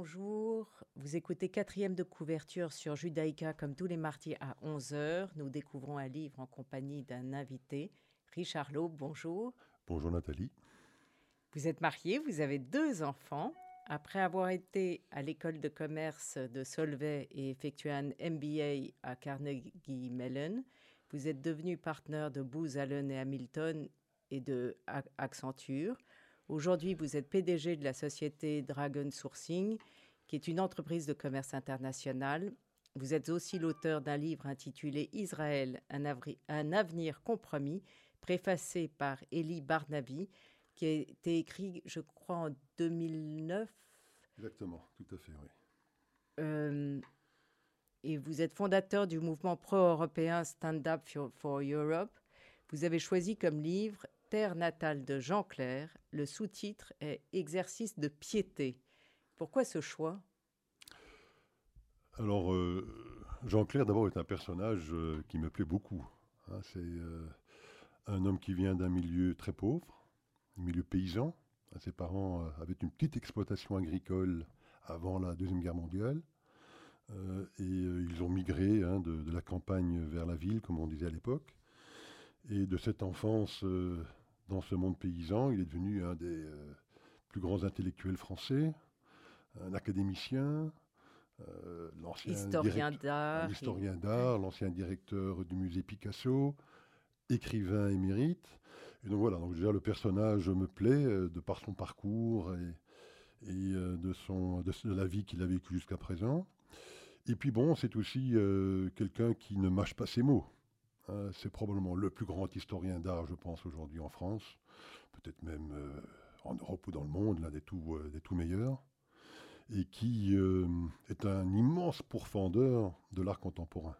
Bonjour. Vous écoutez quatrième de couverture sur Judaïka comme tous les mardis à 11h. Nous découvrons un livre en compagnie d'un invité, Richard Laube, bonjour. Bonjour Nathalie. Vous êtes marié, vous avez deux enfants. Après avoir été à l'école de commerce de Solvay et effectué un MBA à Carnegie Mellon, vous êtes devenu partenaire de Booz Allen et Hamilton et de Accenture. Aujourd'hui, vous êtes PDG de la société Dragon Sourcing, qui est une entreprise de commerce international. Vous êtes aussi l'auteur d'un livre intitulé Israël, un, avenir compromis, préfacé par Elie Barnaby, qui a été écrit, je crois, en 2009. Exactement, tout à fait, oui. Euh, et vous êtes fondateur du mouvement pro-européen Stand Up for Europe. Vous avez choisi comme livre terre natale de Jean Clair. Le sous-titre est Exercice de piété. Pourquoi ce choix? Alors, euh, Jean Clair, d'abord, est un personnage euh, qui me plaît beaucoup. Hein. c'est euh, un homme qui vient d'un milieu très pauvre, un milieu paysan. Ses parents avaient une petite exploitation agricole avant la Deuxième Guerre mondiale. et ils ont migré hein, de, de, la campagne vers la ville, comme on disait à l'époque. Et de cette enfance dans ce monde paysan. Il est devenu un des euh, plus grands intellectuels français, un académicien, euh, l'ancien historien d'art, historien d'art, l'ancien directeur du musée Picasso, écrivain émérite. Et donc voilà, donc déjà le personnage me plaît euh, de par son parcours et, et de, son, de, la vie qu'il a vécue jusqu'à présent. Et puis bon, c'est aussi quelqu'un qui ne mâche pas ses mots. Hein, c'est probablement le plus grand historien d'art, je pense, aujourd'hui en France, peut-être même euh, en Europe ou dans le monde, l'un des tout, euh, meilleurs, et qui euh, est un immense pourfendeur de l'art contemporain.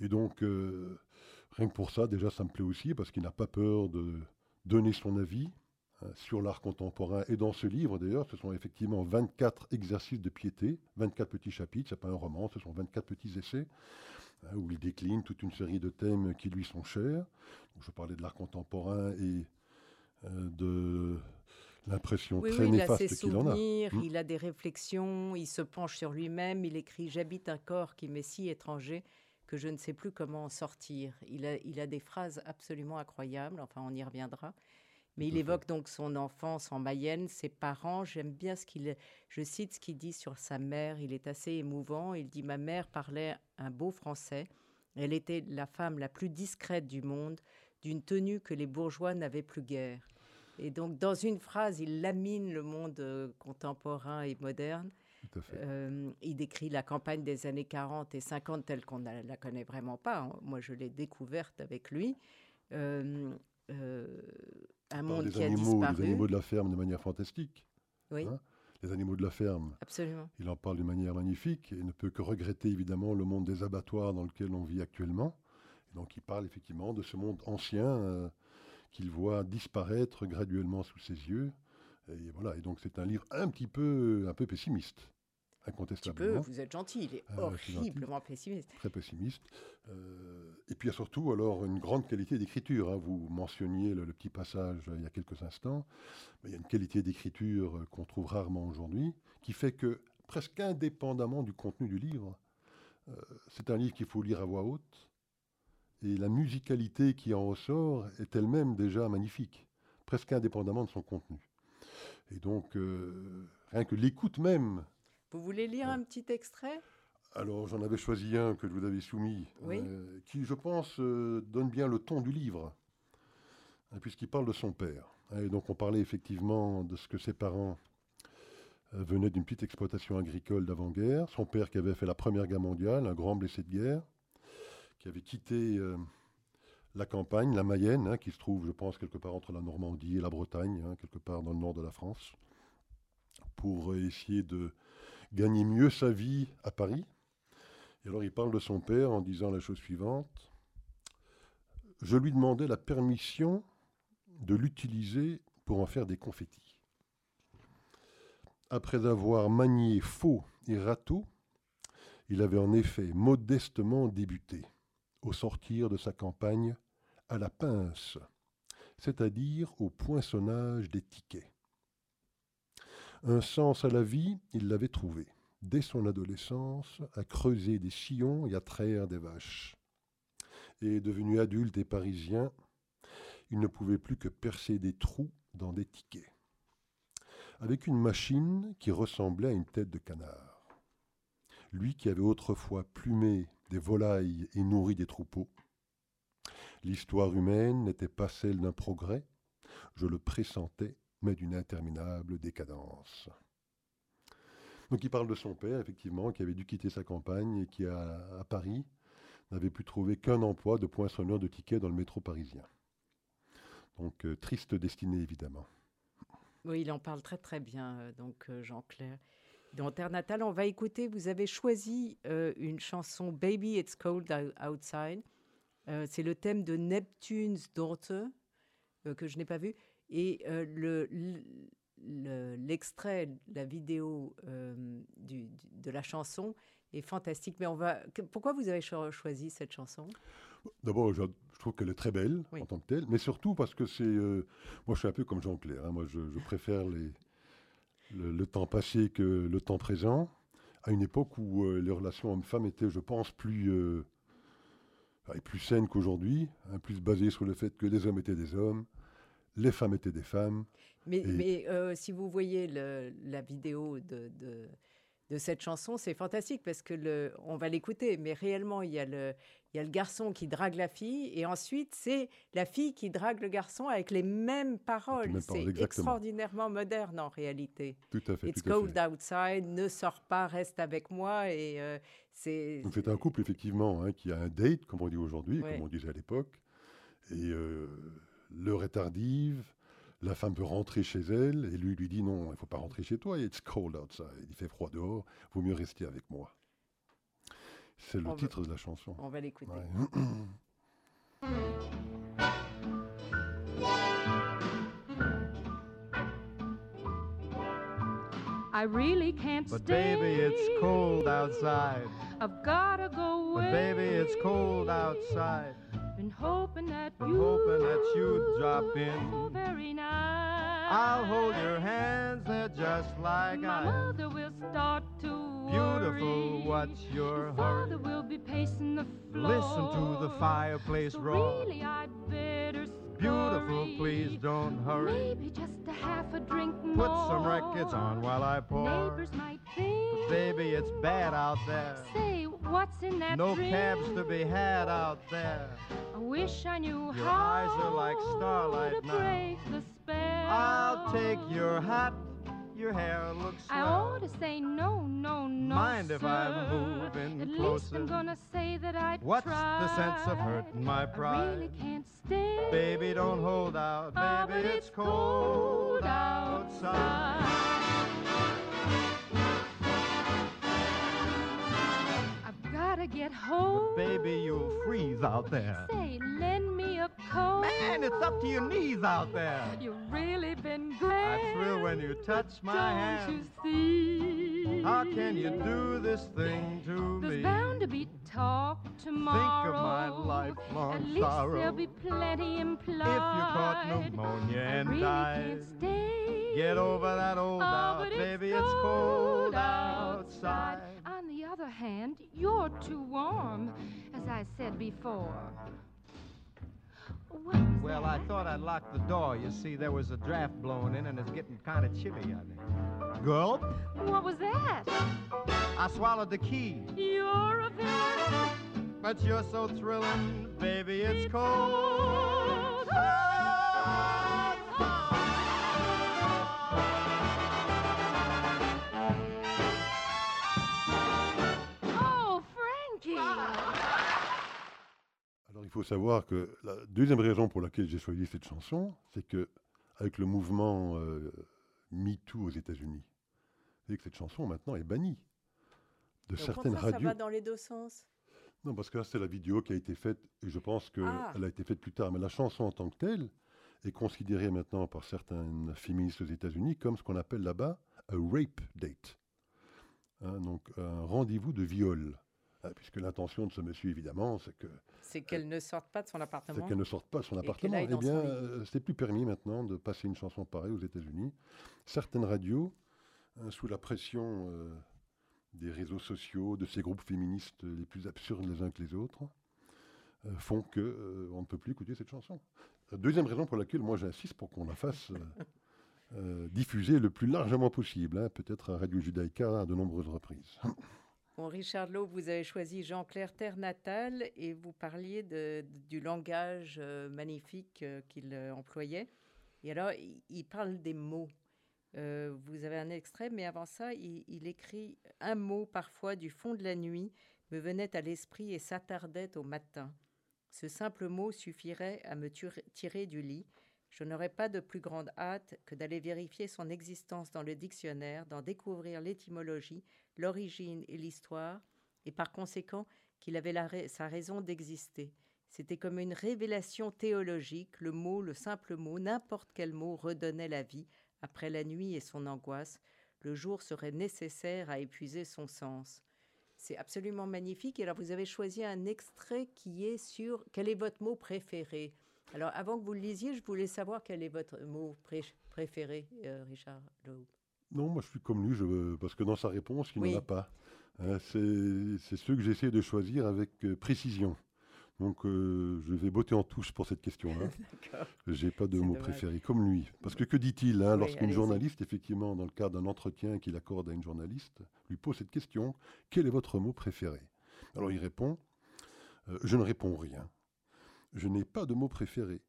et donc, rien que pour ça, déjà, ça me plaît aussi, parce qu'il n'a pas peur de donner son avis sur l'art contemporain. Et dans ce livre, d'ailleurs, ce sont effectivement 24 exercices de piété, 24 petits chapitres, ce n'est pas un roman, ce sont 24 petits essais où il décline toute une série de thèmes qui lui sont chers. je parlais de l'art contemporain et euh, de l'impression très néfaste qu'il en a. Hmm. Il a des réflexions, il se penche sur lui-même, il écrit J'habite un corps qui m'est si étranger que je ne sais plus comment en sortir. Il a, il a des phrases absolument incroyables, enfin on y reviendra. Mais il évoque donc son enfance en Mayenne, ses parents. J'aime bien ce qu'il. Je cite ce qu'il dit sur sa mère. Il est assez émouvant. Il dit Ma mère parlait un beau français. Elle était la femme la plus discrète du monde, d'une tenue que les bourgeois n'avaient plus guère. Et donc, dans une phrase, il lamine le monde euh, contemporain et moderne. Euh, il décrit la campagne des années 40 et 50 telle qu'on ne la connaît vraiment pas. Hein. Moi, je l'ai découverte avec lui. Euh, un monde qui animaux, a disparu. Les animaux de la ferme de manière fantastique. Oui. Hein. les animaux de la ferme. Absolument. Il en parle d'une manière magnifique et ne peut que regretter évidemment le monde des abattoirs dans lequel on vit actuellement. Et donc il parle effectivement de ce monde ancien euh, qu'il voit disparaître graduellement sous ses yeux. Et voilà. Et donc c'est un livre un petit peu, un peu pessimiste incontestablement. vous êtes gentil, il est ah, horriblement pessimiste. Très pessimiste. Euh, et puis il y a surtout alors une grande qualité d'écriture. Hein. Vous mentionniez le, petit passage euh, il y a quelques instants. Mais il y a une qualité d'écriture euh, qu'on trouve rarement aujourd'hui, qui fait que presque indépendamment du contenu du livre, c'est un livre qu'il faut lire à voix haute. Et la musicalité qui en ressort est elle-même déjà magnifique, presque indépendamment de son contenu. Et donc, rien que l'écoute même vous voulez lire un petit extrait? Alors j'en avais choisi un que je vous avais soumis, euh, qui je pense euh, donne bien le ton du livre, hein, puisqu'il parle de son père. Hein, et donc on parlait effectivement de ce que ses parents euh, venaient d'une petite exploitation agricole d'avant-guerre. Son père qui avait fait la Première Guerre mondiale, un grand blessé de guerre, qui avait quitté la campagne, la Mayenne, hein, qui se trouve, je pense, quelque part entre la Normandie et la Bretagne, quelque part dans le nord de la France, pour essayer de gagner mieux sa vie à Paris. Et alors il parle de son père en disant la chose suivante. Je lui demandais la permission de l'utiliser pour en faire des confettis. Après avoir manié faux et râteau, il avait en effet modestement débuté, au sortir de sa campagne, à la pince, c'est-à-dire au poinçonnage des tickets. Un sens à la vie, il l'avait trouvé, dès son adolescence, à creuser des sillons et à traire des vaches. Et devenu adulte et parisien, il ne pouvait plus que percer des trous dans des tickets. Avec une machine qui ressemblait à une tête de canard. Lui qui avait autrefois plumé des volailles et nourri des troupeaux. L'histoire humaine n'était pas celle d'un progrès, je le pressentais, mais d'une interminable décadence. Donc il parle de son père, effectivement, qui avait dû quitter sa campagne et qui, à, Paris, n'avait pu trouver qu'un emploi de poinçonneur de tickets dans le métro parisien. Donc euh, triste destinée, évidemment. Oui, il en parle très très bien, euh, donc euh, Jean-Claire. Dans Terre Natale, on va écouter, vous avez choisi une chanson Baby It's Cold Outside. C'est le thème de Neptune's Daughter, que je n'ai pas vu. Et le, l'extrait, la vidéo du, de la chanson est fantastique. Mais on va. Pourquoi vous avez choisi cette chanson? D'abord, je, trouve qu'elle est très belle en tant que telle, mais surtout parce que c'est. Euh, moi, je suis un peu comme Jean-Claire. Hein. moi, je, préfère les, le, temps passé que le temps présent, à une époque où euh, les relations hommes-femmes étaient, je pense, plus. Euh, plus saines qu'aujourd'hui, hein, plus basées sur le fait que les hommes étaient des hommes, les femmes étaient des femmes. Mais, mais si vous voyez la vidéo de, de cette chanson, c'est fantastique parce que le, on va l'écouter, mais réellement il y a le, il y a le garçon qui drague la fille et ensuite c'est la fille qui drague le garçon avec les mêmes paroles. C'est extraordinairement moderne en réalité. Tout à fait. It's cold outside, ne sors pas, reste avec moi et euh, c'est. Donc c'est un couple effectivement hein, qui a un date comme on dit aujourd'hui, comme on disait à l'époque, et euh, l'heure est tardive la femme peut rentrer chez elle et lui lui dit non, il ne faut pas rentrer chez toi, it's cold outside, il fait froid dehors, vaut mieux rester avec moi. C'est le titre de la chanson. On va l'écouter. I really can't but stay. baby, it's cold outside. I've gotta go away. But baby, it's cold outside. Been hoping that Been hoping that you'd drop in. So very nice. I'll hold your hands, they're just like My I. mother will start to Beautiful, worry. what's your Father hurry? will be pacing the floor. Listen to the fireplace so roar. Really, I'd better Beautiful, please don't hurry. Maybe just a half a drink more. Put some records on while I pour. Neighbors might think. Baby, it's bad out there. Say, what's in that No drink? cabs to be had out there. I wish I knew Your how eyes are like starlight to now. break the spell. I'll take your hat. Your hair looks swell. I ought to say no, no, no. Mind if sir. I'm moving At closer? least I'm gonna say that I What's tried. the sense of hurting my pride? I really can't stay. Baby, don't hold out. Oh, Baby, but it's cold outside. I've gotta get home. But baby, you'll freeze out there. Say, lend me a coat. Man, it's up to your knees out there. You've really been great. I thrill when you touch my Don't hand. you see? How can you do this thing to There's me? There's bound to be talk tomorrow. Think of my lifelong At least sorrow. there'll be plenty implied. If you caught pneumonia I and really died, can't stay. get over that old Oh, doubt, baby. it's It's cold cold outside. Other hand, you're too warm, as I said before. Well, I thought I'd lock the door. You see, there was a draft blowing in, and it's getting kind of chilly out there. Gulp. What was that? I swallowed the key, You're a villain. but you're so thrilling, baby. It's cold. Oh, faut savoir que la deuxième raison pour laquelle j'ai choisi cette chanson, c'est que avec le mouvement euh, MeToo aux États-Unis, savez que cette chanson maintenant est bannie de certaines radios. Ça va dans les deux sens. Non, parce que là, c'est la vidéo qui a été faite, et je pense qu'elle Ah. a été faite plus tard. Mais la chanson en tant que telle est considérée maintenant par certaines féministes aux États-Unis comme ce qu'on appelle là-bas un rape date. Hein, donc un rendez-vous de viol. Hein, puisque l'intention de ce monsieur, évidemment, c'est que C'est qu'elle ne sorte pas de son c'est appartement. qu'elle ne sorte pas de son appartement. Eh bien, euh, c'est plus permis maintenant de passer une chanson pareille aux États-Unis. Certaines radios hein, sous la pression des réseaux sociaux, de ces groupes féministes les plus absurdes les uns que les autres, font que on ne peut plus écouter cette chanson. Deuxième raison pour laquelle moi j'insiste pour qu'on la fasse diffuser le plus largement possible, hein, peut-être à Radio Judaïka à de nombreuses reprises. Richard Lowe, vous avez choisi Jean-Clair Terre natale et vous parliez du langage euh, magnifique euh, qu'il euh, employait. Et alors, il, parle des mots. vous avez un extrait, mais avant ça, il, écrit un mot parfois du fond de la nuit me venait à l'esprit et s'attardait au matin. Ce simple mot suffirait à me tirer du lit. Je n'aurais pas de plus grande hâte que d'aller vérifier son existence dans le dictionnaire, d'en découvrir l'étymologie, l'origine et l'histoire, et par conséquent qu'il avait sa raison d'exister. C'était comme une révélation théologique, le mot, le simple mot, n'importe quel mot redonnait la vie après la nuit et son angoisse. Le jour serait nécessaire à épuiser son sens. C'est absolument magnifique. Et alors, vous avez choisi un extrait qui est sur quel est votre mot préféré? Alors, avant que vous le lisiez, je voulais savoir quel est votre mot préféré, euh, Richard Loeb. Non, moi je suis comme lui, je, parce que dans sa réponse, il n'en a pas. Hein, c'est ceux que j'essaie de choisir avec euh, précision. Donc euh, je vais botter en touche pour cette question-là. J'ai pas de mot préféré, comme lui. Parce que que dit-il hein, lorsqu'une journaliste, effectivement, dans le cadre d'un entretien qu'il accorde à une journaliste, lui pose cette question Quel est votre mot préféré? Alors il répond euh, Je ne réponds rien. Je n'ai pas de mot préféré.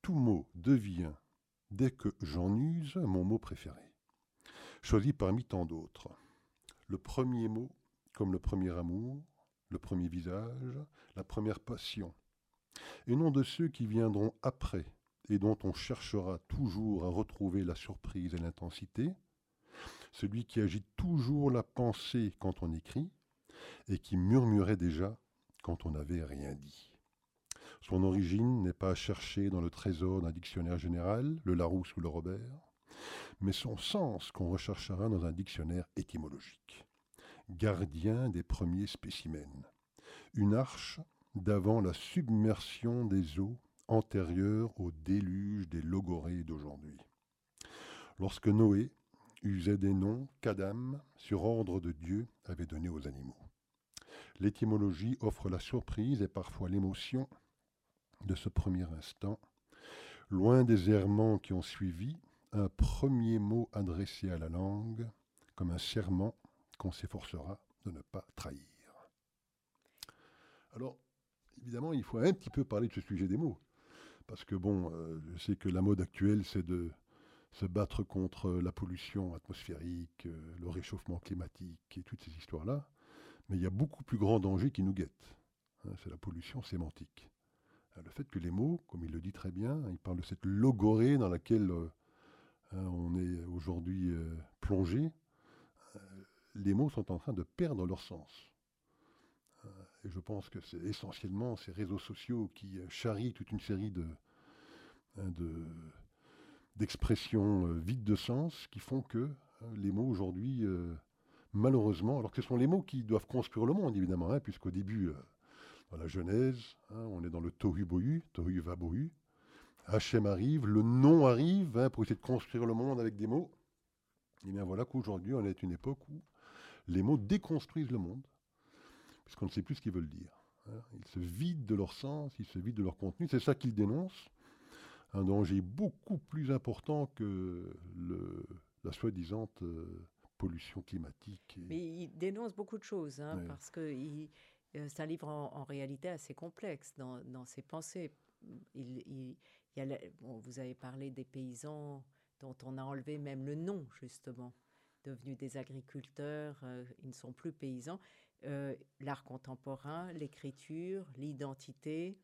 Tout mot devient, dès que j'en use, mon mot préféré choisi parmi tant d'autres. Le premier mot, comme le premier amour, le premier visage, la première passion, et non de ceux qui viendront après et dont on cherchera toujours à retrouver la surprise et l'intensité, celui qui agite toujours la pensée quand on écrit, et qui murmurait déjà quand on n'avait rien dit. Son origine n'est pas à chercher dans le trésor d'un dictionnaire général, le Larousse ou le Robert, mais son sens qu'on recherchera dans un dictionnaire étymologique. Gardien des premiers spécimens. Une arche d'avant la submersion des eaux antérieures au déluge des logorées d'aujourd'hui. Lorsque Noé usait des noms qu'Adam, sur ordre de Dieu, avait donnés aux animaux. L'étymologie offre la surprise et parfois l'émotion de ce premier instant, loin des errements qui ont suivi, un premier mot adressé à la langue, comme un serment qu'on s'efforcera de ne pas trahir. Alors, évidemment, il faut un petit peu parler de ce sujet des mots. Parce que, bon, euh, je sais que la mode actuelle, c'est de se battre contre la pollution atmosphérique, euh, le réchauffement climatique et toutes ces histoires-là. Mais il y a beaucoup plus grand danger qui nous guette. Hein, c'est la pollution sémantique. Le fait que les mots, comme il le dit très bien, il parle de cette logorée dans laquelle euh, Hein, on est aujourd'hui euh, plongé, euh, les mots sont en train de perdre leur sens. Euh, et je pense que c'est essentiellement ces réseaux sociaux qui charrient toute une série de, hein, d'expressions vides de sens qui font que hein, les mots aujourd'hui, malheureusement, alors que ce sont les mots qui doivent construire le monde, évidemment, puisqu'au début, dans la Genèse, on est dans le tohu bohu, tohu va bohu, Hachem arrive, le nom arrive hein, pour essayer de construire le monde avec des mots. Et bien voilà qu'aujourd'hui, on est à une époque où les mots déconstruisent le monde, puisqu'on ne sait plus ce qu'ils veulent dire. Hein. Ils se vident de leur sens, ils se vident de leur contenu. C'est ça qu'ils dénoncent. Un danger beaucoup plus important que le, la soi-disant euh, pollution climatique. Mais ils dénoncent beaucoup de choses, hein, parce que euh, c'est un livre en, réalité assez complexe dans, dans ses pensées. il, vous avez parlé des paysans dont on a enlevé même le nom, justement, devenus des agriculteurs, euh, ils ne sont plus paysans. Euh, l'art contemporain, l'écriture, l'identité,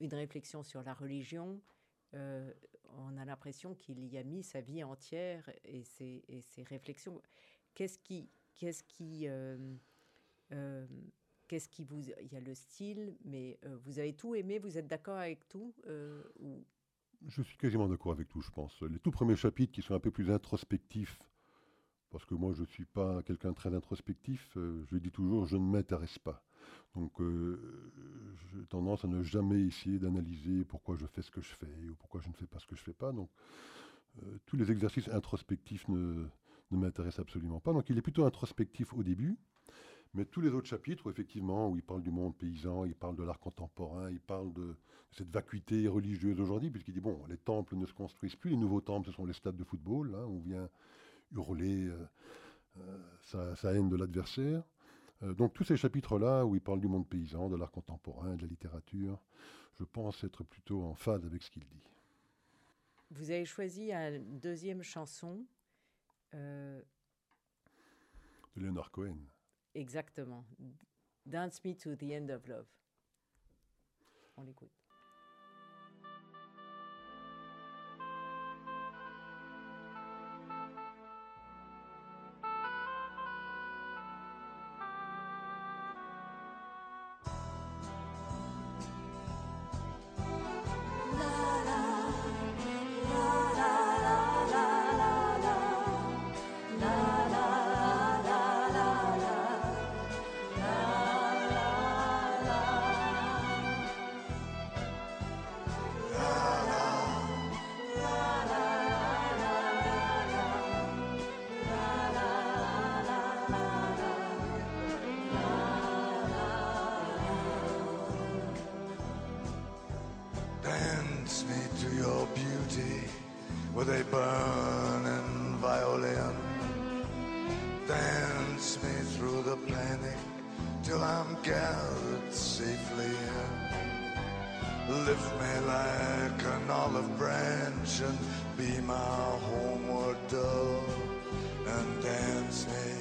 une réflexion sur la religion. Euh, on a l'impression qu'il y a mis sa vie entière et ses, réflexions. Qu'est-ce qui, qu'est-ce qui, qu'est-ce qui vous, il y a le style, mais vous avez tout aimé, vous êtes d'accord avec tout ou je suis quasiment d'accord avec tout, je pense. Les tout premiers chapitres qui sont un peu plus introspectifs, parce que moi je ne suis pas quelqu'un très introspectif, euh, je dis toujours je ne m'intéresse pas. Donc euh, j'ai tendance à ne jamais essayer d'analyser pourquoi je fais ce que je fais ou pourquoi je ne fais pas ce que je ne fais pas. Donc euh, tous les exercices introspectifs ne, ne m'intéresse absolument pas. Donc il est plutôt introspectif au début, mais tous les autres chapitres, effectivement, où il parle du monde paysan, il parle de l'art contemporain, il parle de cette vacuité religieuse aujourd'hui, puisqu'il dit, bon, les temples ne se construisent plus, les nouveaux temples, ce sont les stades de football, hein, on vient hurler euh, euh, sa, haine de l'adversaire. Euh, donc tous ces chapitres-là, où il parle du monde paysan, de l'art contemporain, de la littérature, je pense être plutôt en phase avec ce qu'il dit. Vous avez choisi une deuxième chanson. De Leonard Cohen. Exactement. Dance Me to the End of Love. On l'écoute. me to your beauty with a burning violin. Dance me through the panic till I'm gathered safely in. Lift me like an olive branch and be my homeward dove. And dance me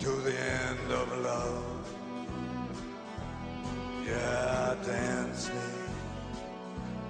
to the end of love. Yeah, dance me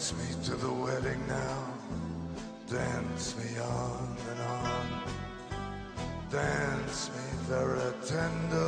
Wedding now. Dance me on and on. Dance me very tenderly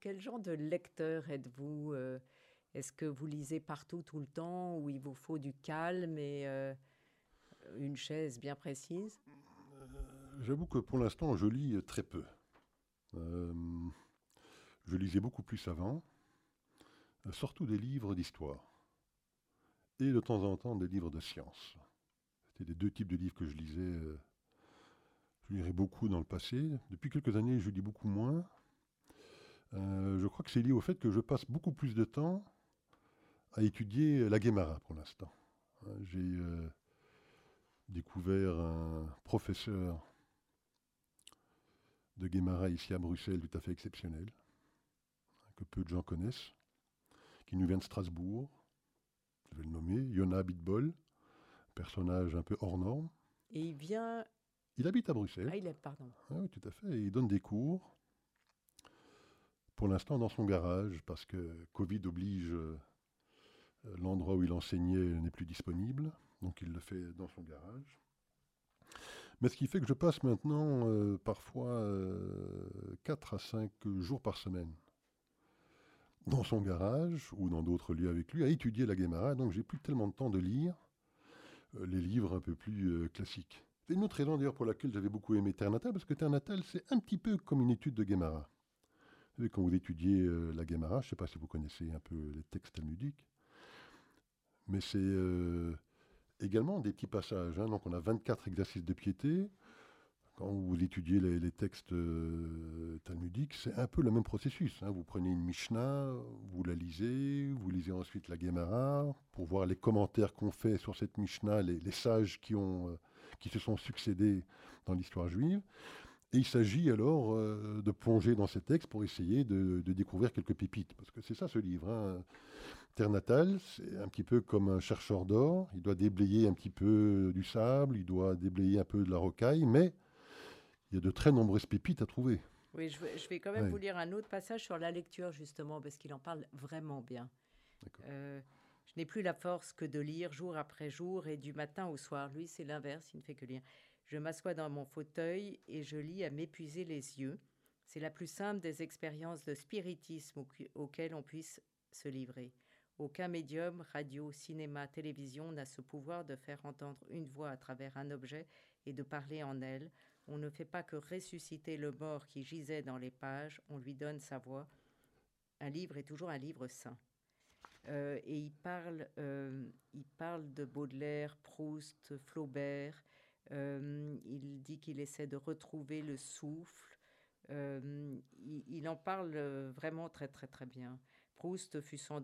Quel genre de lecteur êtes-vous euh, Est-ce que vous lisez partout, tout le temps, ou il vous faut du calme et euh, une chaise bien précise? J'avoue que pour l'instant, je lis très peu. Euh, je lisais beaucoup plus avant, euh, surtout des livres d'histoire et de temps en temps des livres de science. C'était les deux types de livres que je lisais. euh, Je lirais beaucoup dans le passé. Depuis quelques années, je lis beaucoup moins. Euh, je crois que c'est lié au fait que je passe beaucoup plus de temps à étudier la Guémara pour l'instant. Hein, J'ai euh, découvert un professeur de Guémara ici à Bruxelles tout à fait exceptionnel, que peu de gens connaissent, qui nous vient de Strasbourg. Je vais le nommer, Yona Bitbol, personnage un peu hors norme. Et il vient. Il habite à Bruxelles. Ah, il est, pardon. Ah oui, tout à fait. Et il donne des cours, pour l'instant dans son garage, parce que Covid oblige, euh, l'endroit où il enseignait n'est plus disponible, donc il le fait dans son garage. Mais ce qui fait que je passe maintenant euh, parfois 4 à 5 jours par semaine dans son garage ou dans d'autres lieux avec lui à étudier la Guémara, donc j'ai plus tellement de temps de lire euh, les livres un peu plus euh, classiques. C'est une autre raison d'ailleurs pour laquelle j'avais beaucoup aimé Terre Natale, parce que Terre Natale, c'est un petit peu comme une étude de Guémara. Quand vous étudiez euh, la Guémara, je ne sais pas si vous connaissez un peu les textes talmudiques, mais c'est euh, également des petits passages. hein. Donc on a 24 exercices de piété. Quand vous étudiez les, textes euh, talmudiques, c'est un peu le même processus. hein. Vous prenez une Mishnah, vous la lisez, vous lisez ensuite la Guémara pour voir les commentaires qu'on fait sur cette Mishnah, les, sages qui, ont, qui se sont succédés dans l'histoire juive. Et il s'agit alors euh, de plonger dans ces textes pour essayer de, de découvrir quelques pépites. Parce que c'est ça ce livre. hein. Terre natale, c'est un petit peu comme un chercheur d'or. Il doit déblayer un petit peu du sable, il doit déblayer un peu de la rocaille, mais il y a de très nombreuses pépites à trouver. Oui, je vais, je vais quand même Ouais. vous lire un autre passage sur la lecture, justement, parce qu'il en parle vraiment bien. Euh, je n'ai plus la force que de lire jour après jour et du matin au soir. Lui, c'est l'inverse, il ne fait que lire. Je m'assois dans mon fauteuil et je lis à m'épuiser les yeux. C'est la plus simple des expériences de spiritisme auxquelles on puisse se livrer. Aucun médium, radio, cinéma, télévision n'a ce pouvoir de faire entendre une voix à travers un objet et de parler en elle. On ne fait pas que ressusciter le mort qui gisait dans les pages, on lui donne sa voix. Un livre est toujours un livre saint. Euh, et il parle, euh, il parle de Baudelaire, Proust, Flaubert. Euh, il dit qu'il essaie de retrouver le souffle. Euh, il, il en parle euh, vraiment très très très bien. Proust fut sans,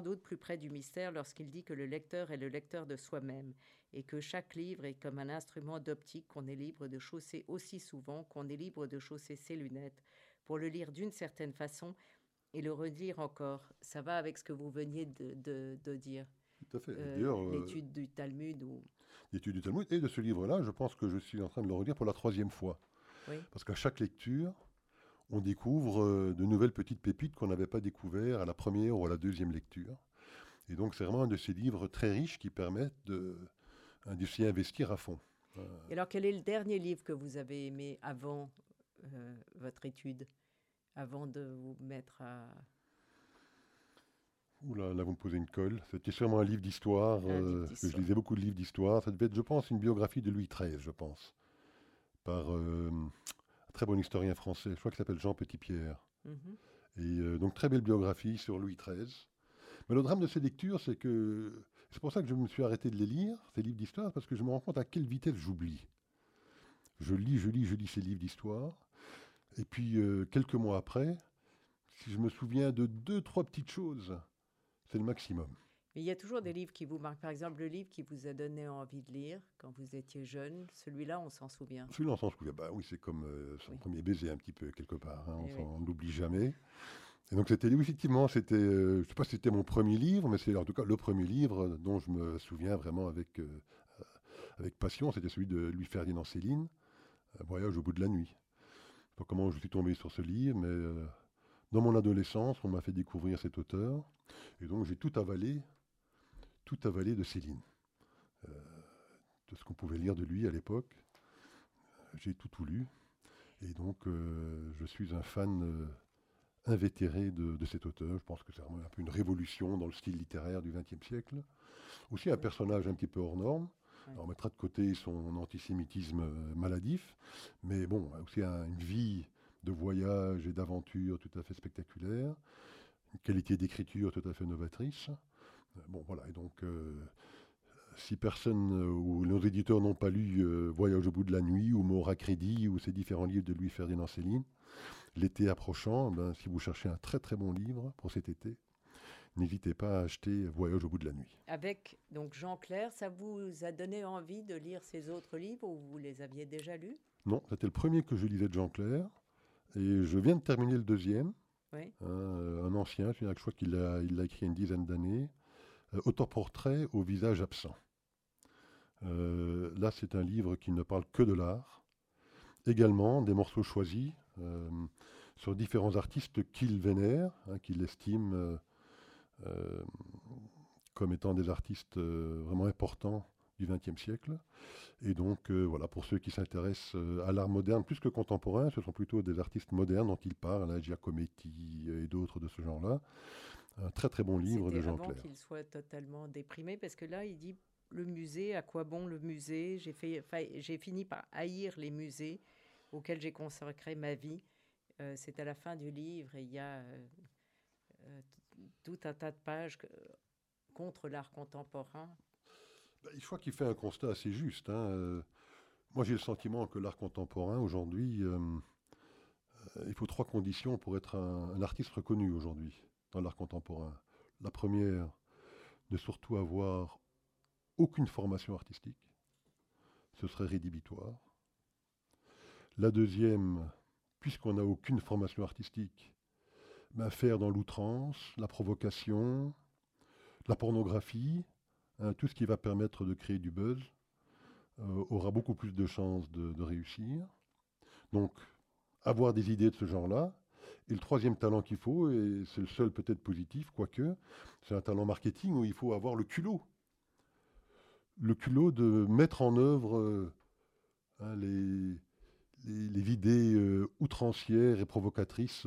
doute plus près du mystère lorsqu'il dit que le lecteur est le lecteur de soi-même et que chaque livre est comme un instrument d'optique qu'on est libre de chausser aussi souvent qu'on est libre de chausser ses lunettes pour le lire d'une certaine façon et le relire encore. Ça va avec ce que vous veniez de, de- de dire, Tout à fait. euh, l'étude du Talmud. Ou... du Talmud et de ce livre-là, je pense que je suis en train de le relire pour la troisième fois. Oui. Parce qu'à chaque lecture, on découvre euh, de nouvelles petites pépites qu'on n'avait pas découvertes à la première ou à la deuxième lecture. Et donc, c'est vraiment un de ces livres très riches qui permettent de, de s'y investir à fond. Et alors, quel est le dernier livre que vous avez aimé avant euh, votre étude avant de vous mettre à... Oula, là vous me posez une colle. C'était sûrement un livre d'histoire. Euh, je lisais beaucoup de livres d'histoire. Ça devait être, je pense, une biographie de Louis XIII, je pense, par euh, un très bon historien français. Je crois qu'il s'appelle Jean Petitpierre. Mhm. Et euh, donc très belle biographie sur Louis XIII. Mais le drame de ces lectures, c'est que c'est pour ça que je me suis arrêté de les lire, ces livres d'histoire, parce que je me rends compte à quelle vitesse j'oublie. Je lis, je lis, je lis ces livres d'histoire. Et puis, quelques mois après, si je me souviens de deux, trois petites choses, c'est le maximum. Mais il y a toujours des livres qui vous marquent. Par exemple, le livre qui vous a donné envie de lire quand vous étiez jeune, celui-là, on s'en souvient. Celui-là, on s'en souvient. Bah oui, c'est comme euh, son premier baiser, un petit peu, quelque part. Hein. On n'oublie jamais. Et donc, c'était, effectivement, c'était, euh, je ne sais pas si c'était mon premier livre, mais c'est en tout cas le premier livre dont je me souviens vraiment avec, euh, avec passion. C'était celui de Louis-Ferdinand Céline, Voyage au bout de la nuit. Je ne sais pas comment je suis tombé sur ce livre, mais dans mon adolescence, on m'a fait découvrir cet auteur. Et donc j'ai tout avalé, tout avalé de Céline. Euh, de ce qu'on pouvait lire de lui à l'époque. J'ai tout, tout lu. Et donc euh, je suis un fan euh, invétéré de, cet auteur. Je pense que c'est vraiment un peu une révolution dans le style littéraire du XXe siècle. Aussi un personnage un petit peu hors norme. on mettra de côté son antisémitisme maladif, mais bon, aussi une vie de voyage et d'aventure tout à fait spectaculaire, une qualité d'écriture tout à fait novatrice. Euh, bon, voilà, et donc, euh, si personne euh, ou nos éditeurs n'ont pas lu Voyage au bout de la nuit ou Mort à crédit ou ces différents livres de Louis-Ferdinand Céline, l'été approchant, ben, si vous cherchez un très très bon livre pour cet été, n'hésitez pas à acheter Voyage au bout de la nuit. Avec donc Jean Clair, ça vous a donné envie de lire ces autres livres ou vous les aviez déjà lus? Non, c'était le premier que je lisais de Jean Clair. Et je viens de terminer le deuxième. Euh, un ancien, je crois qu'il l'a il écrit une dizaine d'années. Euh, Autoportrait au visage absent. Euh, là, c'est un livre qui ne parle que de l'art. Également, des morceaux choisis sur différents artistes qu'il vénère, hein, qu'il estime comme étant des artistes vraiment importants du XXe siècle. Et donc, euh, voilà, pour ceux qui s'intéressent euh, à l'art moderne, plus que contemporain, ce sont plutôt des artistes modernes dont il parle, hein, Giacometti et d'autres de ce genre-là. Un très très bon livre de Jean Clair. qu'il soit totalement déprimé, parce que là, il dit le musée, à quoi bon le musée? J'ai fait, j'ai fini par haïr les musées auxquels j'ai consacré ma vie. Euh, c'est à la fin du livre et il y a tout un tas de pages contre l'art contemporain bah, je crois qu'il fait un constat assez juste. Hein. Euh, moi, j'ai le sentiment que l'art contemporain, aujourd'hui, euh, euh, il faut trois conditions pour être un, artiste reconnu aujourd'hui dans l'art contemporain. La première, de surtout avoir aucune formation artistique. Ce serait rédhibitoire. La deuxième, puisqu'on n'a aucune formation artistique, ben faire dans l'outrance, la provocation, la pornographie, Hein, tout ce qui va permettre de créer du buzz euh, aura beaucoup plus de chances de, réussir. Donc, avoir des idées de ce genre-là. Et le troisième talent qu'il faut, et c'est le seul peut-être positif, quoique, c'est un talent marketing où il faut avoir le culot. Le culot de mettre en œuvre euh, hein, les, idées euh, outrancières et provocatrices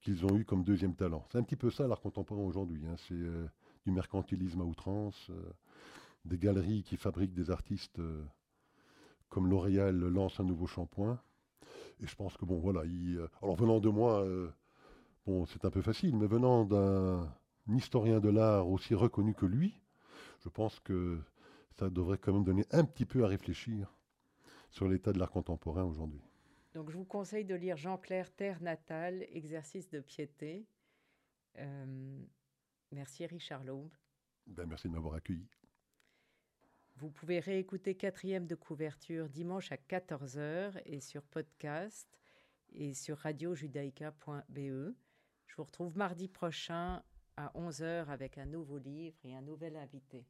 qu'ils ont eues comme deuxième talent. C'est un petit peu ça l'art contemporain aujourd'hui. Hein. c'est du mercantilisme à outrance, euh, des galeries qui fabriquent des artistes euh, comme L'Oréal lance un nouveau shampoing. Et je pense que, bon, voilà, euh, alors venant de moi, bon, c'est un peu facile, mais venant d'un historien de l'art aussi reconnu que lui, je pense que ça devrait quand même donner un petit peu à réfléchir sur l'état de l'art contemporain aujourd'hui. Donc je vous conseille de lire Jean-Clair Terre natale, exercice de piété. Merci Richard Laube. Ben, merci de m'avoir accueilli. Vous pouvez réécouter quatrième de couverture dimanche à 14h et sur podcast et sur radiojudaïca.be. Je vous retrouve mardi prochain à 11h avec un nouveau livre et un nouvel invité.